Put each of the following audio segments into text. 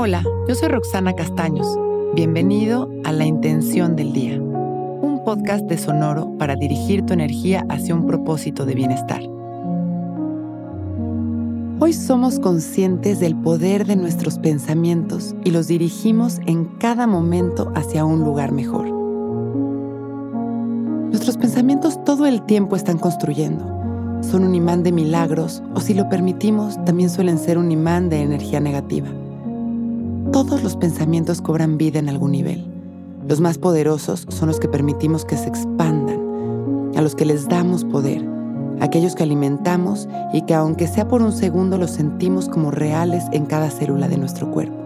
Hola, yo soy Roxana Castaños. Bienvenido a La Intención del Día, un podcast de Sonoro para dirigir tu energía hacia un propósito de bienestar. Hoy somos conscientes del poder de nuestros pensamientos y los dirigimos en cada momento hacia un lugar mejor. Nuestros pensamientos todo el tiempo están construyendo. Son un imán de milagros o si lo permitimos también suelen ser un imán de energía negativa. Todos los pensamientos cobran vida en algún nivel. Los más poderosos son los que permitimos que se expandan, a los que les damos poder aquellos que alimentamos y que aunque sea por un segundo los sentimos como reales en cada célula de nuestro cuerpo.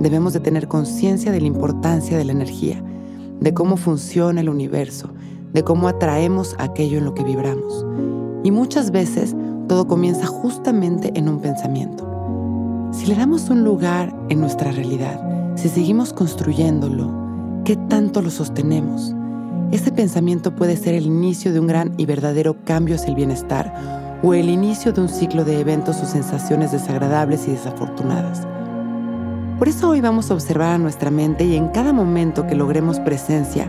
Debemos de tener conciencia de la importancia de la energía, de cómo funciona el universo, de cómo atraemos aquello en lo que vibramos. Y muchas veces todo comienza justamente en un pensamiento. Si le damos un lugar en nuestra realidad, si seguimos construyéndolo, ¿qué tanto lo sostenemos? Este pensamiento puede ser el inicio de un gran y verdadero cambio hacia el bienestar o el inicio de un ciclo de eventos o sensaciones desagradables y desafortunadas. Por eso hoy vamos a observar a nuestra mente y en cada momento que logremos presencia,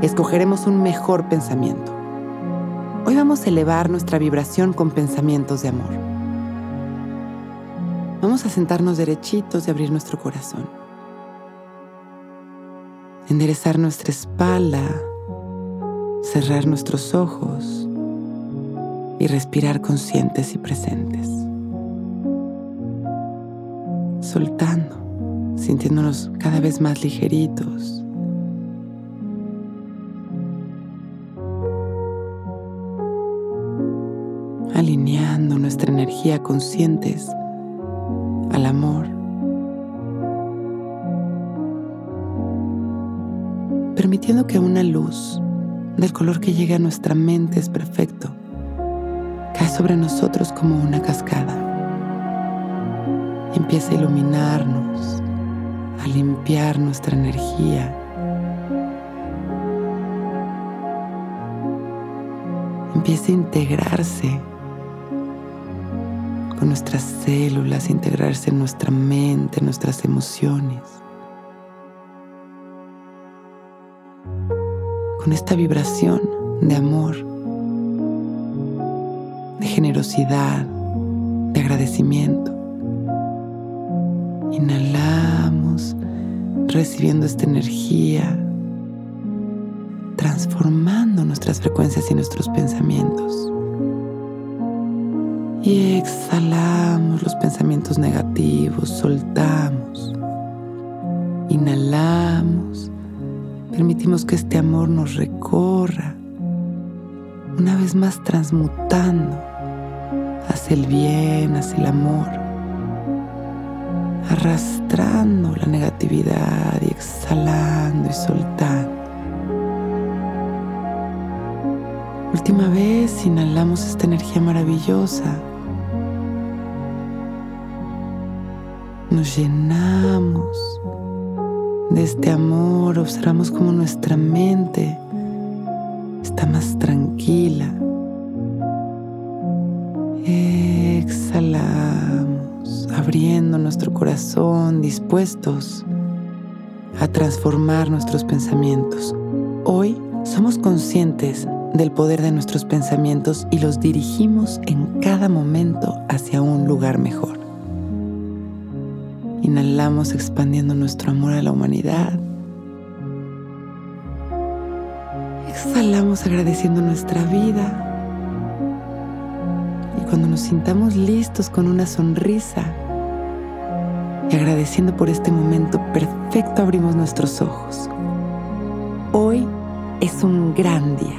escogeremos un mejor pensamiento. Hoy vamos a elevar nuestra vibración con pensamientos de amor. Vamos a sentarnos derechitos y abrir nuestro corazón. Enderezar nuestra espalda cerrar nuestros ojos y respirar conscientes y presentes. Soltando, sintiéndonos cada vez más ligeritos. Alineando nuestra energía conscientes al amor. Permitiendo que una luz del color que llega a nuestra mente es perfecto. Cae sobre nosotros como una cascada. Empieza a iluminarnos, a limpiar nuestra energía. Empieza a integrarse con nuestras células, integrarse en nuestra mente, en nuestras emociones. con esta vibración de amor, de generosidad, de agradecimiento. Inhalamos recibiendo esta energía, transformando nuestras frecuencias y nuestros pensamientos. Y exhalamos los pensamientos negativos, soltamos. Inhalamos Permitimos que este amor nos recorra, una vez más transmutando hacia el bien, hacia el amor, arrastrando la negatividad y exhalando y soltando. Última vez, inhalamos esta energía maravillosa. Nos llenamos de este amor, observamos cómo nuestra mente está más tranquila. Exhalamos, abriendo nuestro corazón, dispuestos a transformar nuestros pensamientos. Hoy somos conscientes del poder de nuestros pensamientos y los dirigimos en cada momento hacia un lugar mejor. Inhalamos expandiendo nuestro amor a la humanidad. Exhalamos agradeciendo nuestra vida. Y cuando nos sintamos listos con una sonrisa y agradeciendo por este momento perfecto, abrimos nuestros ojos. Hoy es un gran día.